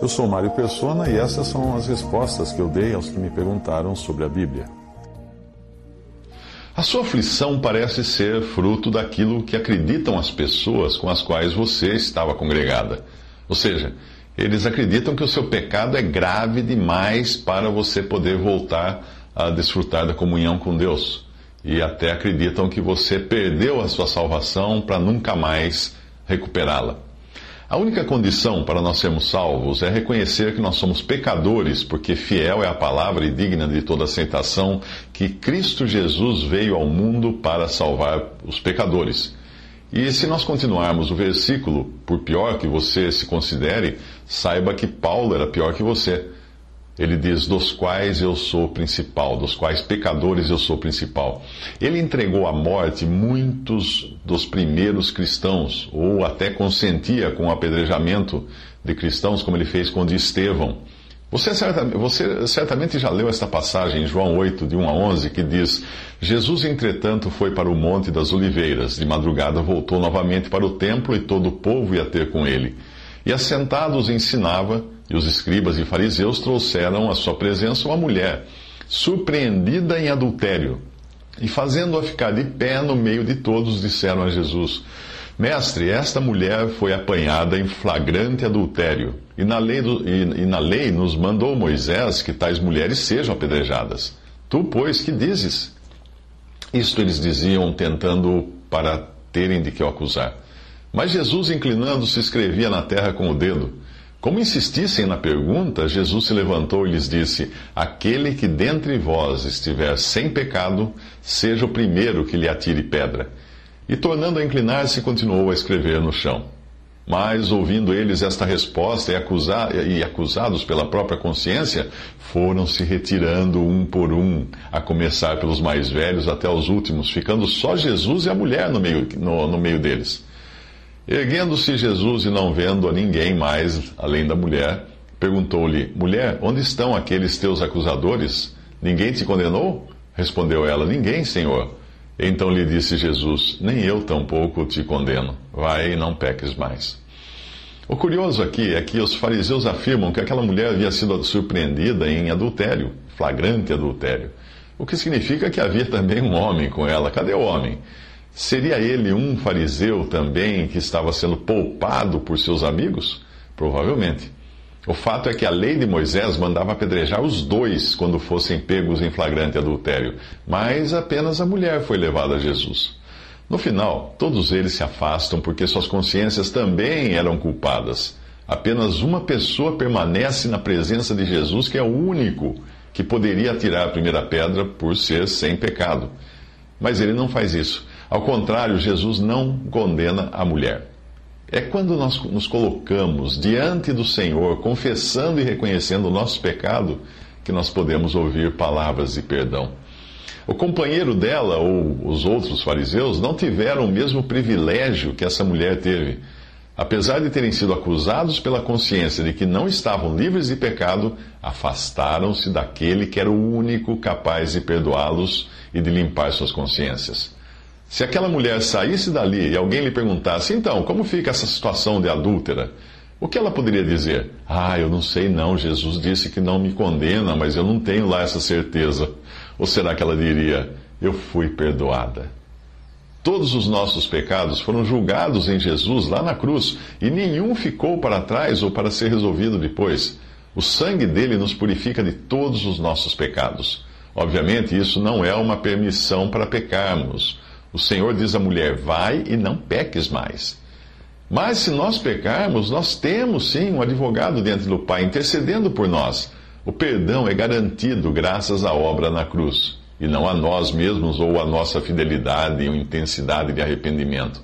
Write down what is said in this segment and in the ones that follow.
Eu sou Mário Persona e essas são as respostas que eu dei aos que me perguntaram sobre a Bíblia. A sua aflição parece ser fruto daquilo que acreditam as pessoas com as quais você estava congregada. Ou seja, eles acreditam que o seu pecado é grave demais para você poder voltar a desfrutar da comunhão com Deus. E até acreditam que você perdeu a sua salvação para nunca mais recuperá-la. A única condição para nós sermos salvos é reconhecer que nós somos pecadores, porque fiel é a palavra e digna de toda aceitação que Cristo Jesus veio ao mundo para salvar os pecadores. E se nós continuarmos o versículo, por pior que você se considere, saiba que Paulo era pior que você. Ele diz: Dos quais eu sou principal, dos quais pecadores eu sou principal. Ele entregou à morte muitos dos primeiros cristãos, ou até consentia com o apedrejamento de cristãos, como ele fez com o de Estevão. Você, você certamente já leu esta passagem em João 8, de 1 a 11, que diz: Jesus, entretanto, foi para o Monte das Oliveiras. De madrugada voltou novamente para o templo e todo o povo ia ter com ele. E assentados ensinava e os escribas e fariseus trouxeram à sua presença uma mulher, surpreendida em adultério. E fazendo-a ficar de pé no meio de todos, disseram a Jesus: Mestre, esta mulher foi apanhada em flagrante adultério, e na, lei do, e, e na lei nos mandou Moisés que tais mulheres sejam apedrejadas. Tu, pois, que dizes? Isto eles diziam, tentando para terem de que o acusar. Mas Jesus, inclinando-se, escrevia na terra com o dedo. Como insistissem na pergunta, Jesus se levantou e lhes disse: Aquele que dentre vós estiver sem pecado, seja o primeiro que lhe atire pedra. E tornando a inclinar-se, continuou a escrever no chão. Mas, ouvindo eles esta resposta e, e acusados pela própria consciência, foram se retirando um por um, a começar pelos mais velhos até os últimos, ficando só Jesus e a mulher no meio, no, no meio deles. Erguendo-se Jesus e não vendo a ninguém mais, além da mulher, perguntou-lhe: Mulher, onde estão aqueles teus acusadores? Ninguém te condenou? Respondeu ela: Ninguém, Senhor. Então lhe disse Jesus: Nem eu tampouco te condeno. Vai e não peques mais. O curioso aqui é que os fariseus afirmam que aquela mulher havia sido surpreendida em adultério, flagrante adultério. O que significa que havia também um homem com ela. Cadê o homem? Seria ele um fariseu também que estava sendo poupado por seus amigos? Provavelmente. O fato é que a lei de Moisés mandava apedrejar os dois quando fossem pegos em flagrante adultério, mas apenas a mulher foi levada a Jesus. No final, todos eles se afastam porque suas consciências também eram culpadas. Apenas uma pessoa permanece na presença de Jesus, que é o único que poderia atirar a primeira pedra por ser sem pecado. Mas ele não faz isso. Ao contrário, Jesus não condena a mulher. É quando nós nos colocamos diante do Senhor, confessando e reconhecendo o nosso pecado, que nós podemos ouvir palavras de perdão. O companheiro dela, ou os outros fariseus, não tiveram o mesmo privilégio que essa mulher teve. Apesar de terem sido acusados pela consciência de que não estavam livres de pecado, afastaram-se daquele que era o único capaz de perdoá-los e de limpar suas consciências. Se aquela mulher saísse dali e alguém lhe perguntasse, então, como fica essa situação de adúltera? O que ela poderia dizer? Ah, eu não sei não, Jesus disse que não me condena, mas eu não tenho lá essa certeza. Ou será que ela diria, eu fui perdoada? Todos os nossos pecados foram julgados em Jesus lá na cruz e nenhum ficou para trás ou para ser resolvido depois. O sangue dele nos purifica de todos os nossos pecados. Obviamente, isso não é uma permissão para pecarmos. O Senhor diz à mulher: vai e não peques mais. Mas se nós pecarmos, nós temos sim um advogado diante do Pai intercedendo por nós. O perdão é garantido graças à obra na cruz, e não a nós mesmos ou a nossa fidelidade ou intensidade de arrependimento.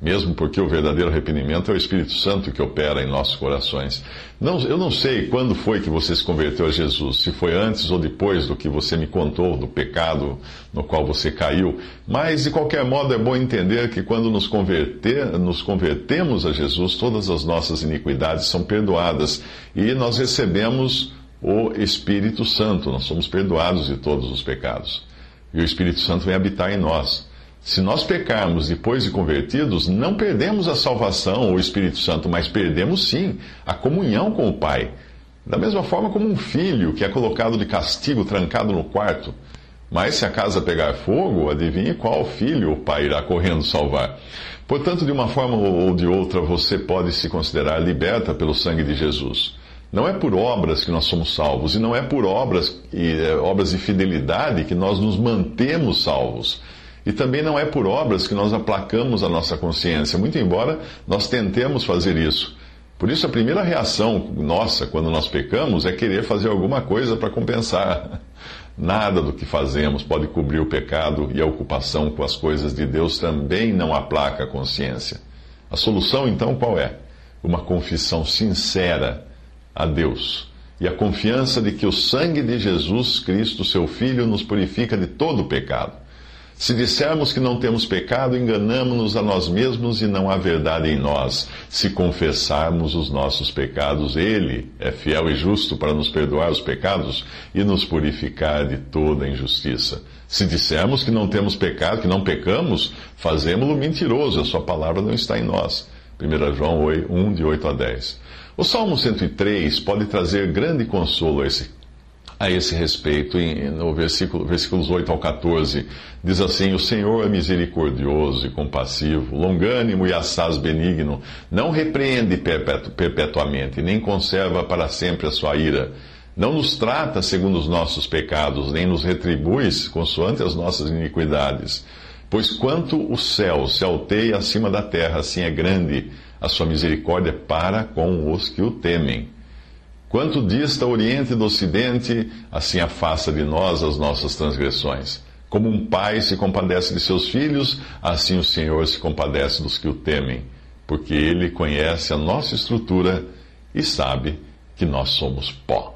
Mesmo porque o verdadeiro arrependimento é o Espírito Santo que opera em nossos corações. Não, eu não sei quando foi que você se converteu a Jesus, se foi antes ou depois do que você me contou do pecado no qual você caiu, mas de qualquer modo é bom entender que quando nos, converter, nos convertemos a Jesus, todas as nossas iniquidades são perdoadas e nós recebemos o Espírito Santo, nós somos perdoados de todos os pecados. E o Espírito Santo vem habitar em nós. Se nós pecarmos depois de convertidos, não perdemos a salvação ou o Espírito Santo, mas perdemos sim a comunhão com o Pai. Da mesma forma como um filho que é colocado de castigo trancado no quarto. Mas se a casa pegar fogo, adivinhe qual filho o pai irá correndo salvar. Portanto, de uma forma ou de outra, você pode se considerar liberta pelo sangue de Jesus. Não é por obras que nós somos salvos, e não é por obras, e, é, obras de fidelidade que nós nos mantemos salvos. E também não é por obras que nós aplacamos a nossa consciência, muito embora nós tentemos fazer isso. Por isso, a primeira reação nossa quando nós pecamos é querer fazer alguma coisa para compensar. Nada do que fazemos pode cobrir o pecado e a ocupação com as coisas de Deus também não aplaca a consciência. A solução, então, qual é? Uma confissão sincera a Deus e a confiança de que o sangue de Jesus Cristo, seu Filho, nos purifica de todo o pecado. Se dissermos que não temos pecado, enganamos-nos a nós mesmos e não há verdade em nós. Se confessarmos os nossos pecados, Ele é fiel e justo para nos perdoar os pecados e nos purificar de toda injustiça. Se dissermos que não temos pecado, que não pecamos, fazemos-lo mentiroso, a Sua palavra não está em nós. 1 João 1, de 8 a 10. O Salmo 103 pode trazer grande consolo a esse a esse respeito, no versículo, versículos 8 ao 14, diz assim: O Senhor é misericordioso e compassivo, longânimo e assaz benigno, não repreende perpetu, perpetuamente, nem conserva para sempre a sua ira. Não nos trata segundo os nossos pecados, nem nos retribui consoante as nossas iniquidades. Pois quanto o céu se alteia acima da terra, assim é grande a sua misericórdia para com os que o temem. Quanto dista o Oriente do Ocidente, assim afasta de nós as nossas transgressões. Como um pai se compadece de seus filhos, assim o Senhor se compadece dos que o temem, porque ele conhece a nossa estrutura e sabe que nós somos pó.